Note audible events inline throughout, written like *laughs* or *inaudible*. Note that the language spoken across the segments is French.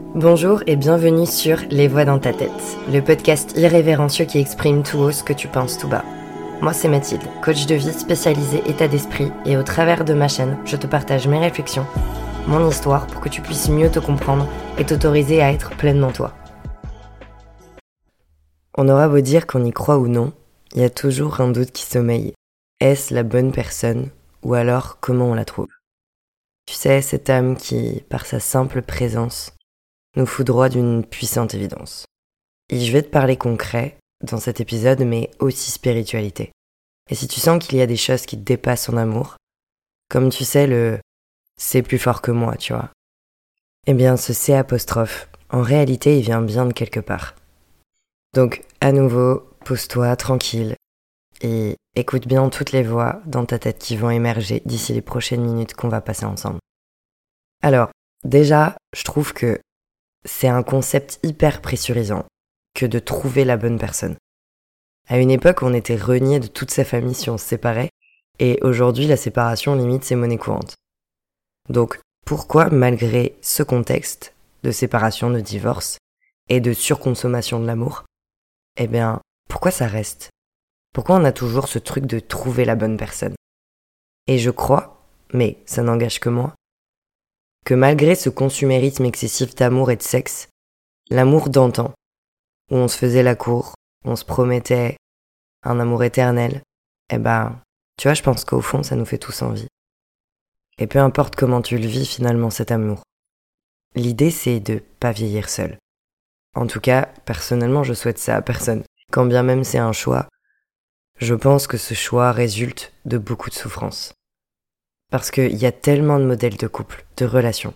Bonjour et bienvenue sur Les Voix dans ta tête, le podcast irrévérencieux qui exprime tout haut ce que tu penses tout bas. Moi c'est Mathilde, coach de vie spécialisée état d'esprit et au travers de ma chaîne, je te partage mes réflexions, mon histoire pour que tu puisses mieux te comprendre et t'autoriser à être pleinement toi. On aura beau dire qu'on y croit ou non, il y a toujours un doute qui sommeille. Est-ce la bonne personne ou alors comment on la trouve? Tu sais, cette âme qui, par sa simple présence, nous foudroie d'une puissante évidence. Et je vais te parler concret dans cet épisode, mais aussi spiritualité. Et si tu sens qu'il y a des choses qui te dépassent ton amour, comme tu sais le c'est plus fort que moi, tu vois. Eh bien, ce C apostrophe, en réalité, il vient bien de quelque part. Donc, à nouveau, pose-toi tranquille et écoute bien toutes les voix dans ta tête qui vont émerger d'ici les prochaines minutes qu'on va passer ensemble. Alors, déjà, je trouve que c'est un concept hyper pressurisant que de trouver la bonne personne. À une époque, on était renié de toute sa famille si on se séparait, et aujourd'hui, la séparation limite c'est monnaie courante. Donc, pourquoi, malgré ce contexte de séparation, de divorce et de surconsommation de l'amour, eh bien, pourquoi ça reste? Pourquoi on a toujours ce truc de trouver la bonne personne? Et je crois, mais ça n'engage que moi, que malgré ce consumérisme excessif d'amour et de sexe, l'amour d'antan, où on se faisait la cour, on se promettait un amour éternel, eh ben, tu vois, je pense qu'au fond, ça nous fait tous envie. Et peu importe comment tu le vis finalement cet amour. L'idée, c'est de pas vieillir seul. En tout cas, personnellement, je souhaite ça à personne. Quand bien même c'est un choix, je pense que ce choix résulte de beaucoup de souffrance. Parce qu'il y a tellement de modèles de couple, de relations,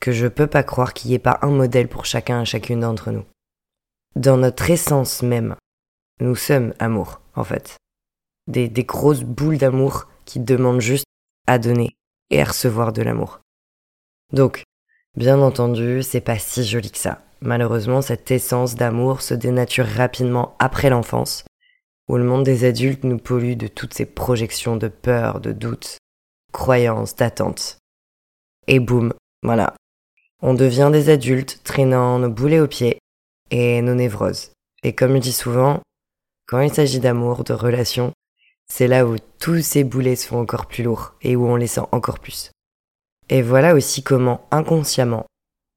que je peux pas croire qu'il n'y ait pas un modèle pour chacun et chacune d'entre nous. Dans notre essence même, nous sommes amour, en fait. Des, grosses boules d'amour qui demandent juste à donner et à recevoir de l'amour. Donc, bien entendu, c'est pas si joli que ça. Malheureusement, cette essence d'amour se dénature rapidement après l'enfance, où le monde des adultes nous pollue de toutes ces projections de peur, de doute, croyances, d'attentes. Et boum, voilà. On devient des adultes traînant nos boulets aux pieds et nos névroses. Et comme je dis souvent, quand il s'agit d'amour, de relations, c'est là où tous ces boulets sont encore plus lourds et où on les sent encore plus. Et voilà aussi comment, inconsciemment,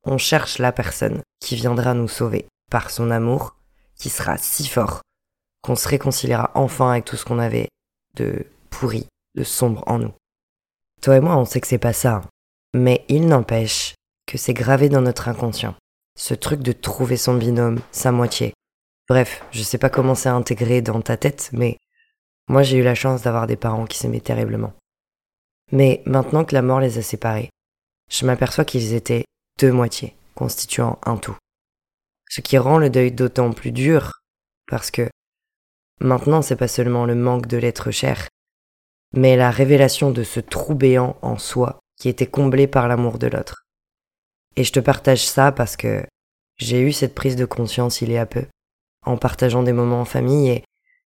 on cherche la personne qui viendra nous sauver par son amour qui sera si fort qu'on se réconciliera enfin avec tout ce qu'on avait de pourri, de sombre en nous. Toi et moi, on sait que c'est pas ça. Hein. Mais il n'empêche que c'est gravé dans notre inconscient. Ce truc de trouver son binôme, sa moitié. Bref, je sais pas comment c'est intégré dans ta tête, mais moi j'ai eu la chance d'avoir des parents qui s'aimaient terriblement. Mais maintenant que la mort les a séparés, je m'aperçois qu'ils étaient deux moitiés, constituant un tout. Ce qui rend le deuil d'autant plus dur, parce que maintenant c'est pas seulement le manque de l'être cher, mais la révélation de ce trou béant en soi qui était comblé par l'amour de l'autre. Et je te partage ça parce que j'ai eu cette prise de conscience il y a peu, en partageant des moments en famille, et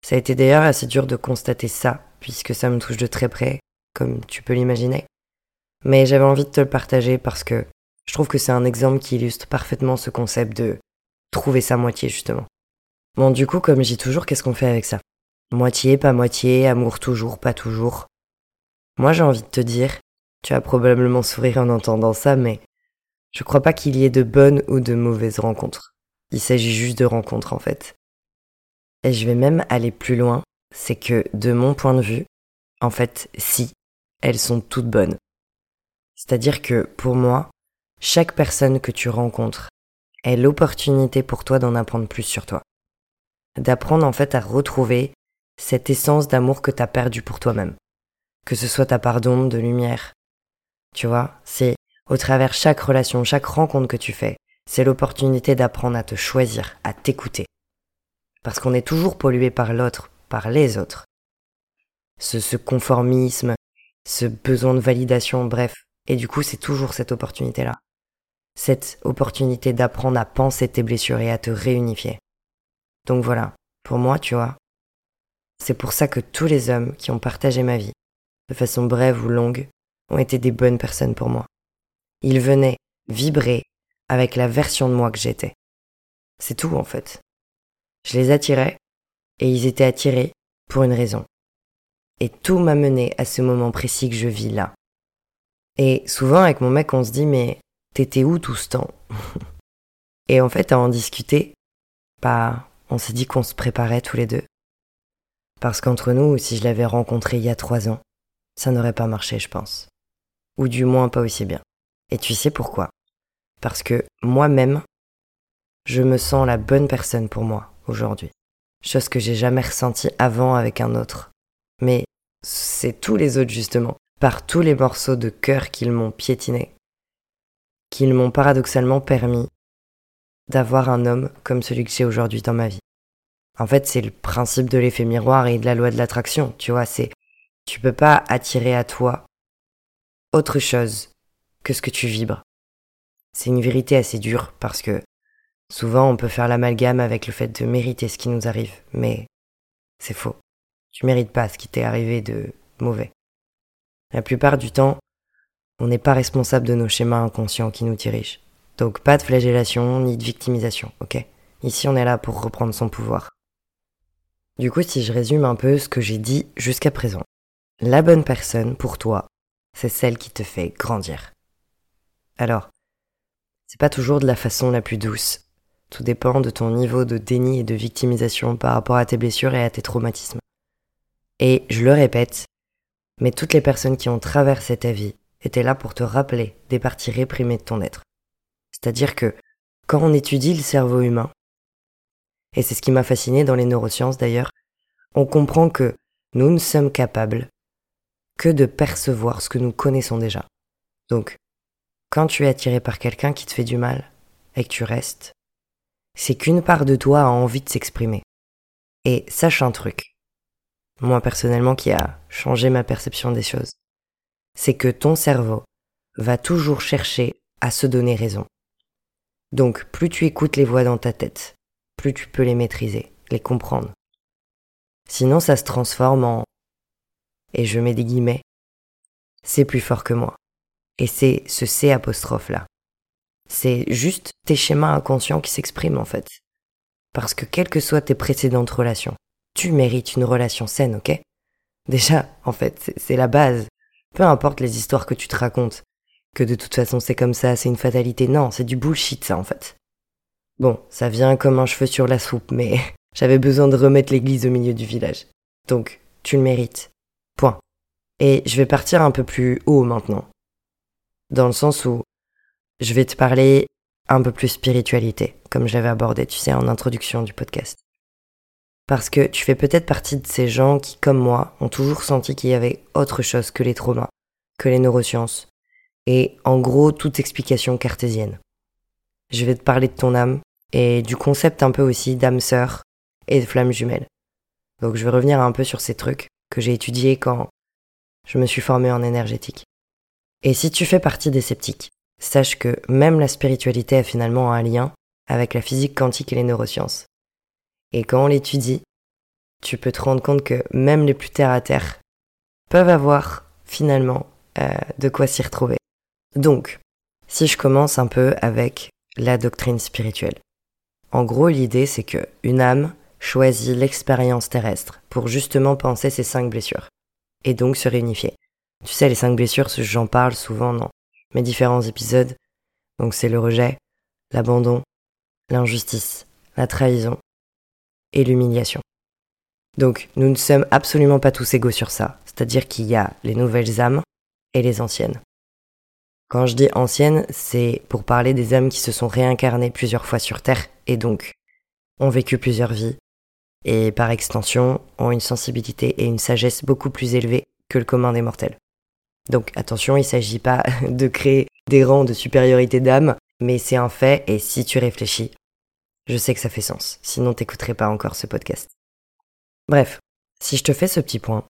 ça a été d'ailleurs assez dur de constater ça, puisque ça me touche de très près, comme tu peux l'imaginer. Mais j'avais envie de te le partager parce que je trouve que c'est un exemple qui illustre parfaitement ce concept de trouver sa moitié, justement. Bon, du coup, comme j'ai toujours, qu'est-ce qu'on fait avec ça? Moitié, pas moitié, amour toujours, pas toujours. Moi j'ai envie de te dire, tu vas probablement sourire en entendant ça, mais je crois pas qu'il y ait de bonnes ou de mauvaises rencontres. Il s'agit juste de rencontres en fait. Et je vais même aller plus loin, c'est que de mon point de vue, en fait, si, elles sont toutes bonnes. C'est-à-dire que pour moi, chaque personne que tu rencontres est l'opportunité pour toi d'en apprendre plus sur toi. D'apprendre en fait à retrouver cette essence d'amour que t'as perdu pour toi-même. Que ce soit ta part d'ombre, de lumière. Tu vois, c'est au travers chaque relation, chaque rencontre que tu fais, c'est l'opportunité d'apprendre à te choisir, à t'écouter. Parce qu'on est toujours pollué par l'autre, par les autres. Ce, ce conformisme, ce besoin de validation, bref. Et du coup, c'est toujours cette opportunité-là. Cette opportunité d'apprendre à penser tes blessures et à te réunifier. Donc voilà, pour moi, tu vois, c'est pour ça que tous les hommes qui ont partagé ma vie, de façon brève ou longue, ont été des bonnes personnes pour moi. Ils venaient vibrer avec la version de moi que j'étais. C'est tout en fait. Je les attirais et ils étaient attirés pour une raison. Et tout m'a mené à ce moment précis que je vis là. Et souvent avec mon mec on se dit mais t'étais où tout ce temps? *laughs* Et en fait à en discuter, bah on s'est dit qu'on se préparait tous les deux. Parce qu'entre nous, si je l'avais rencontré il y a trois ans, ça n'aurait pas marché, je pense. Ou du moins pas aussi bien. Et tu sais pourquoi? Parce que moi-même, je me sens la bonne personne pour moi aujourd'hui. Chose que j'ai jamais ressentie avant avec un autre. Mais c'est tous les autres justement, par tous les morceaux de cœur qu'ils m'ont piétiné, qu'ils m'ont paradoxalement permis d'avoir un homme comme celui que j'ai aujourd'hui dans ma vie. En fait, c'est le principe de l'effet miroir et de la loi de l'attraction, tu vois, c'est tu peux pas attirer à toi autre chose que ce que tu vibres. C'est une vérité assez dure parce que souvent on peut faire l'amalgame avec le fait de mériter ce qui nous arrive, mais c'est faux. Tu mérites pas ce qui t'est arrivé de mauvais. La plupart du temps, on n'est pas responsable de nos schémas inconscients qui nous dirigent. Donc pas de flagellation ni de victimisation, ok? Ici on est là pour reprendre son pouvoir. Du coup, si je résume un peu ce que j'ai dit jusqu'à présent, la bonne personne pour toi, c'est celle qui te fait grandir. Alors, c'est pas toujours de la façon la plus douce. Tout dépend de ton niveau de déni et de victimisation par rapport à tes blessures et à tes traumatismes. Et je le répète, mais toutes les personnes qui ont traversé ta vie étaient là pour te rappeler des parties réprimées de ton être. C'est-à-dire que quand on étudie le cerveau humain, et c'est ce qui m'a fasciné dans les neurosciences d'ailleurs, on comprend que nous ne sommes capables que de percevoir ce que nous connaissons déjà. Donc, quand tu es attiré par quelqu'un qui te fait du mal et que tu restes, c'est qu'une part de toi a envie de s'exprimer. Et sache un truc, moi personnellement qui a changé ma perception des choses, c'est que ton cerveau va toujours chercher à se donner raison. Donc plus tu écoutes les voix dans ta tête, plus tu peux les maîtriser, les comprendre. Sinon ça se transforme en et je mets des guillemets, c'est plus fort que moi. Et c'est ce C apostrophe là. C'est juste tes schémas inconscients qui s'expriment en fait. Parce que quelles que soient tes précédentes relations, tu mérites une relation saine, ok? Déjà, en fait, c'est la base. Peu importe les histoires que tu te racontes, que de toute façon c'est comme ça, c'est une fatalité. Non, c'est du bullshit ça en fait. Bon, ça vient comme un cheveu sur la soupe, mais *laughs* j'avais besoin de remettre l'église au milieu du village. Donc, tu le mérites. Point. Et je vais partir un peu plus haut maintenant. Dans le sens où je vais te parler un peu plus spiritualité, comme j'avais abordé, tu sais, en introduction du podcast. Parce que tu fais peut-être partie de ces gens qui, comme moi, ont toujours senti qu'il y avait autre chose que les traumas, que les neurosciences, et en gros toute explication cartésienne. Je vais te parler de ton âme, et du concept un peu aussi d'âme sœur et de flamme jumelle. Donc je vais revenir un peu sur ces trucs que j'ai étudié quand je me suis formé en énergétique. Et si tu fais partie des sceptiques, sache que même la spiritualité a finalement un lien avec la physique quantique et les neurosciences. Et quand on l'étudie, tu peux te rendre compte que même les plus terre à terre peuvent avoir finalement euh, de quoi s'y retrouver. Donc, si je commence un peu avec la doctrine spirituelle. En gros, l'idée c'est que une âme choisit l'expérience terrestre pour justement penser ses cinq blessures, et donc se réunifier. Tu sais, les cinq blessures, j'en parle souvent dans mes différents épisodes. Donc c'est le rejet, l'abandon, l'injustice, la trahison et l'humiliation. Donc nous ne sommes absolument pas tous égaux sur ça, c'est-à-dire qu'il y a les nouvelles âmes et les anciennes. Quand je dis anciennes, c'est pour parler des âmes qui se sont réincarnées plusieurs fois sur Terre et donc ont vécu plusieurs vies, et par extension ont une sensibilité et une sagesse beaucoup plus élevées que le commun des mortels. Donc attention, il ne s'agit pas *laughs* de créer des rangs de supériorité d'âme, mais c'est un fait et si tu réfléchis, je sais que ça fait sens, sinon t'écouterais pas encore ce podcast. Bref, si je te fais ce petit point,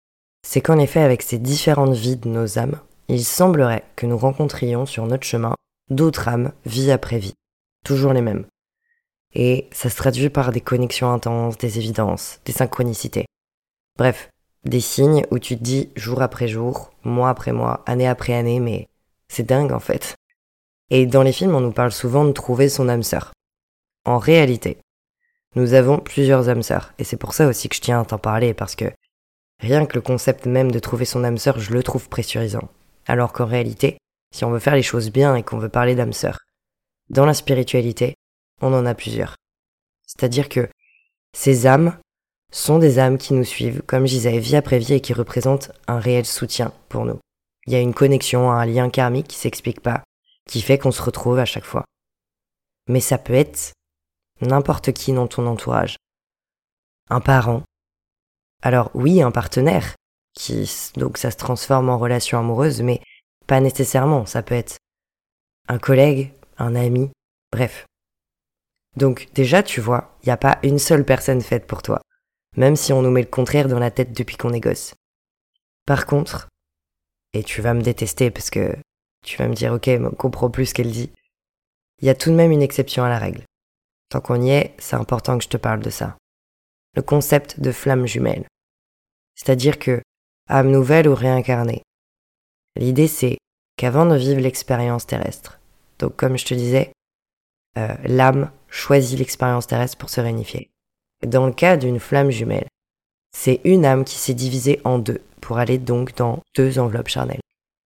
c'est qu'en effet avec ces différentes vies de nos âmes, il semblerait que nous rencontrions sur notre chemin d'autres âmes vie après vie, toujours les mêmes, et ça se traduit par des connexions intenses, des évidences, des synchronicités. Bref, des signes où tu te dis jour après jour, mois après mois, année après année, mais c'est dingue en fait. Et dans les films, on nous parle souvent de trouver son âme sœur. En réalité, nous avons plusieurs âmes sœurs. Et c'est pour ça aussi que je tiens à t'en parler, parce que rien que le concept même de trouver son âme sœur, je le trouve pressurisant. Alors qu'en réalité, si on veut faire les choses bien et qu'on veut parler d'âme sœur, dans la spiritualité, on en a plusieurs. C'est-à-dire que ces âmes sont des âmes qui nous suivent, comme je disais, vie après vie et qui représentent un réel soutien pour nous. Il y a une connexion, un lien karmique qui s'explique pas, qui fait qu'on se retrouve à chaque fois. Mais ça peut être n'importe qui dans ton entourage. Un parent. Alors oui, un partenaire, qui donc ça se transforme en relation amoureuse, mais pas nécessairement. Ça peut être un collègue, un ami, bref. Donc déjà, tu vois, il n'y a pas une seule personne faite pour toi, même si on nous met le contraire dans la tête depuis qu'on est gosse. Par contre, et tu vas me détester parce que tu vas me dire ok, on comprend plus ce qu'elle dit, il y a tout de même une exception à la règle. Tant qu'on y est, c'est important que je te parle de ça. Le concept de flamme jumelle. C'est-à-dire que, âme nouvelle ou réincarnée. L'idée c'est qu'avant de vivre l'expérience terrestre, donc comme je te disais, euh, l'âme choisit l'expérience terrestre pour se réunifier. Dans le cas d'une flamme jumelle, c'est une âme qui s'est divisée en deux pour aller donc dans deux enveloppes charnelles.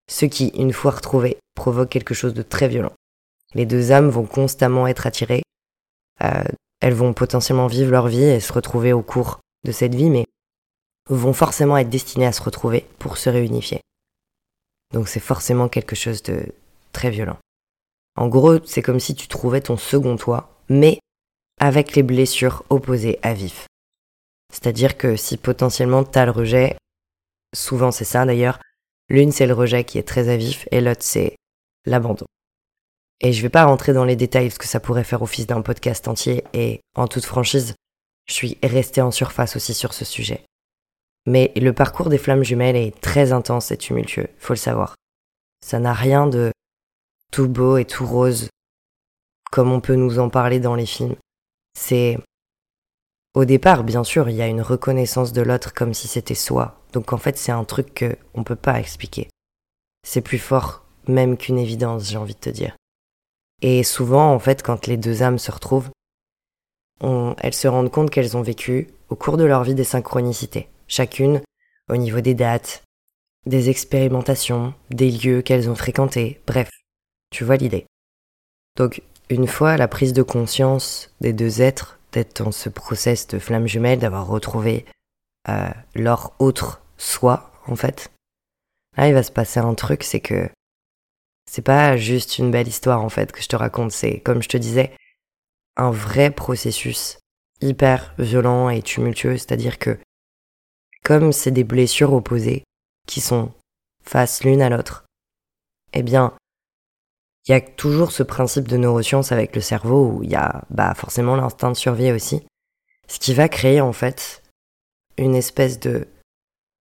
Ce qui, une fois retrouvées, provoque quelque chose de très violent. Les deux âmes vont constamment être attirées, euh, elles vont potentiellement vivre leur vie et se retrouver au cours de cette vie, mais vont forcément être destinées à se retrouver pour se réunifier. Donc c'est forcément quelque chose de très violent. En gros, c'est comme si tu trouvais ton second toi, mais avec les blessures opposées à vif. C'est-à-dire que si potentiellement t'as le rejet, souvent c'est ça d'ailleurs, l'une c'est le rejet qui est très à vif et l'autre c'est l'abandon. Et je vais pas rentrer dans les détails parce que ça pourrait faire office d'un podcast entier et en toute franchise, je suis resté en surface aussi sur ce sujet. Mais le parcours des flammes jumelles est très intense et tumultueux, faut le savoir. Ça n'a rien de tout beau et tout rose, comme on peut nous en parler dans les films. C'est... Au départ, bien sûr, il y a une reconnaissance de l'autre comme si c'était soi. Donc en fait, c'est un truc que on peut pas expliquer. C'est plus fort même qu'une évidence, j'ai envie de te dire. Et souvent, en fait, quand les deux âmes se retrouvent, elles se rendent compte qu'elles ont vécu, au cours de leur vie, des synchronicités. Chacune, au niveau des dates, des expérimentations, des lieux qu'elles ont fréquentés, bref, tu vois l'idée. Donc, une fois la prise de conscience des deux êtres, d'être dans ce process de flamme jumelle, d'avoir retrouvé euh, leur autre soi, en fait, là, il va se passer un truc, c'est que c'est pas juste une belle histoire, en fait, que je te raconte, c'est, comme je te disais, un vrai processus hyper violent et tumultueux, c'est-à-dire que, comme c'est des blessures opposées qui sont face l'une à l'autre, eh bien, il y a toujours ce principe de neuroscience avec le cerveau où il y a bah, forcément l'instinct de survie aussi, ce qui va créer en fait une espèce de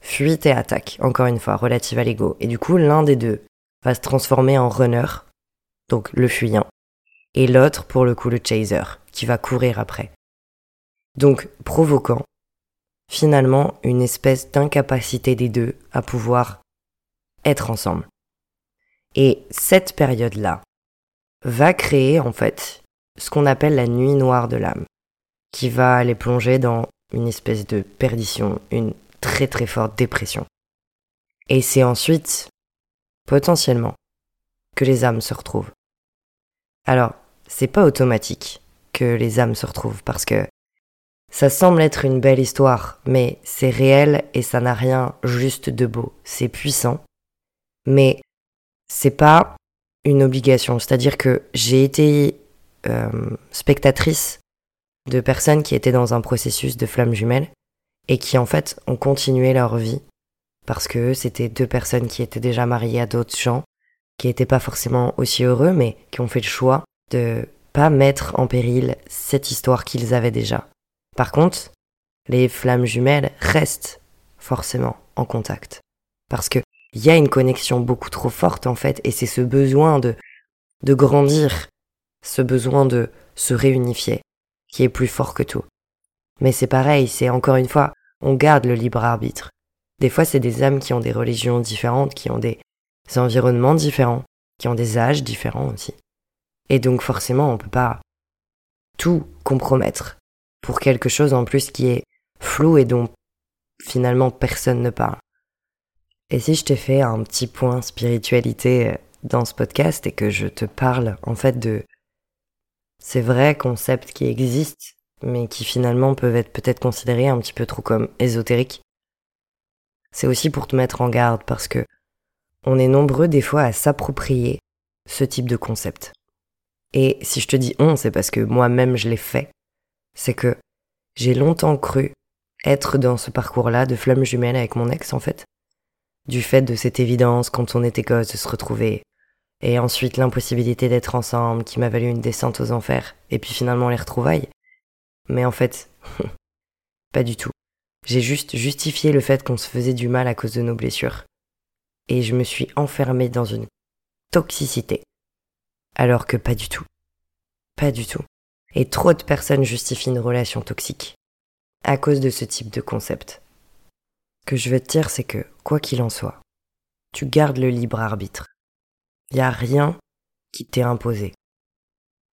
fuite et attaque, encore une fois, relative à l'ego. Et du coup, l'un des deux va se transformer en runner, donc le fuyant, et l'autre, pour le coup, le chaser, qui va courir après. Donc, provoquant finalement une espèce d'incapacité des deux à pouvoir être ensemble. Et cette période-là va créer en fait ce qu'on appelle la nuit noire de l'âme, qui va les plonger dans une espèce de perdition, une très très forte dépression. Et c'est ensuite, potentiellement, que les âmes se retrouvent. Alors, c'est pas automatique que les âmes se retrouvent parce que ça semble être une belle histoire, mais c'est réel et ça n'a rien juste de beau. C'est puissant, mais c'est pas une obligation. C'est-à-dire que j'ai été euh, spectatrice de personnes qui étaient dans un processus de flamme jumelle et qui en fait ont continué leur vie parce que c'était deux personnes qui étaient déjà mariées à d'autres gens, qui n'étaient pas forcément aussi heureux, mais qui ont fait le choix de pas mettre en péril cette histoire qu'ils avaient déjà. Par contre, les flammes jumelles restent forcément en contact. Parce que il y a une connexion beaucoup trop forte en fait, et c'est ce besoin de, de grandir, ce besoin de se réunifier, qui est plus fort que tout. Mais c'est pareil, c'est encore une fois, on garde le libre arbitre. Des fois, c'est des âmes qui ont des religions différentes, qui ont des environnements différents, qui ont des âges différents aussi. Et donc forcément, on peut pas tout compromettre pour quelque chose en plus qui est flou et dont finalement personne ne parle. Et si je t'ai fait un petit point spiritualité euh, dans ce podcast et que je te parle en fait de ces vrais concepts qui existent mais qui finalement peuvent être peut-être considérés un petit peu trop comme ésotériques, c'est aussi pour te mettre en garde parce que on est nombreux des fois à s'approprier ce type de concept. Et si je te dis on, c'est parce que moi-même je l'ai fait. C'est que j'ai longtemps cru être dans ce parcours-là de flamme jumelle avec mon ex en fait. Du fait de cette évidence quand on était gosse de se retrouver. Et ensuite l'impossibilité d'être ensemble qui m'a valu une descente aux enfers. Et puis finalement les retrouvailles. Mais en fait, *laughs* pas du tout. J'ai juste justifié le fait qu'on se faisait du mal à cause de nos blessures. Et je me suis enfermée dans une toxicité. Alors que pas du tout. Pas du tout. Et trop de personnes justifient une relation toxique à cause de ce type de concept. Que je veux te dire, c'est que, quoi qu'il en soit, tu gardes le libre arbitre. Il n'y a rien qui t'est imposé.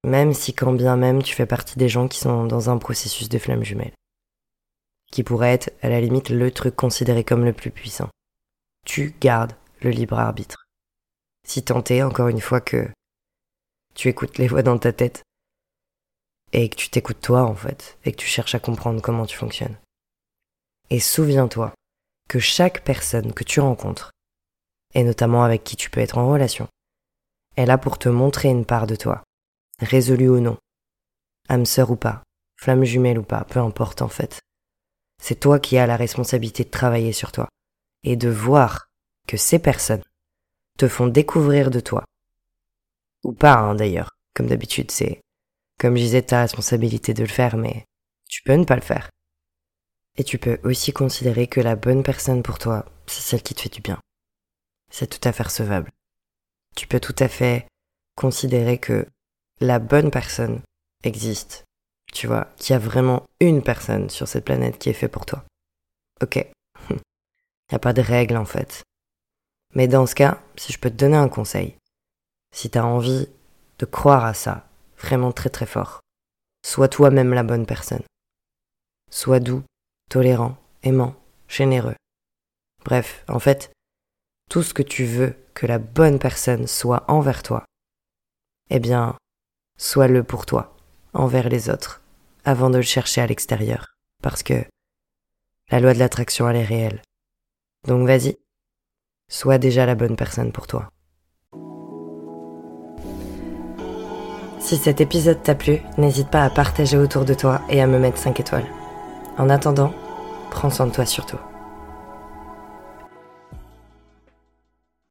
Même si quand bien même tu fais partie des gens qui sont dans un processus de flamme jumelle. Qui pourrait être, à la limite, le truc considéré comme le plus puissant. Tu gardes le libre arbitre. Si tant est, encore une fois, que tu écoutes les voix dans ta tête et que tu t'écoutes toi en fait, et que tu cherches à comprendre comment tu fonctionnes. Et souviens-toi que chaque personne que tu rencontres, et notamment avec qui tu peux être en relation, est là pour te montrer une part de toi, résolue ou non, âme sœur ou pas, flamme jumelle ou pas, peu importe en fait. C'est toi qui as la responsabilité de travailler sur toi, et de voir que ces personnes te font découvrir de toi. Ou pas, hein, d'ailleurs, comme d'habitude, c'est comme je disais, ta responsabilité de le faire, mais tu peux ne pas le faire. Et tu peux aussi considérer que la bonne personne pour toi, c'est celle qui te fait du bien. C'est tout à fait recevable. Tu peux tout à fait considérer que la bonne personne existe. Tu vois, qu'il y a vraiment une personne sur cette planète qui est faite pour toi. Ok. *laughs* Il n'y a pas de règle en fait. Mais dans ce cas, si je peux te donner un conseil, si tu as envie de croire à ça, vraiment très très fort. Sois toi-même la bonne personne. Sois doux, tolérant, aimant, généreux. Bref, en fait, tout ce que tu veux que la bonne personne soit envers toi, eh bien, sois-le pour toi, envers les autres, avant de le chercher à l'extérieur, parce que la loi de l'attraction, elle est réelle. Donc vas-y, sois déjà la bonne personne pour toi. Si cet épisode t'a plu, n'hésite pas à partager autour de toi et à me mettre 5 étoiles. En attendant, prends soin de toi surtout.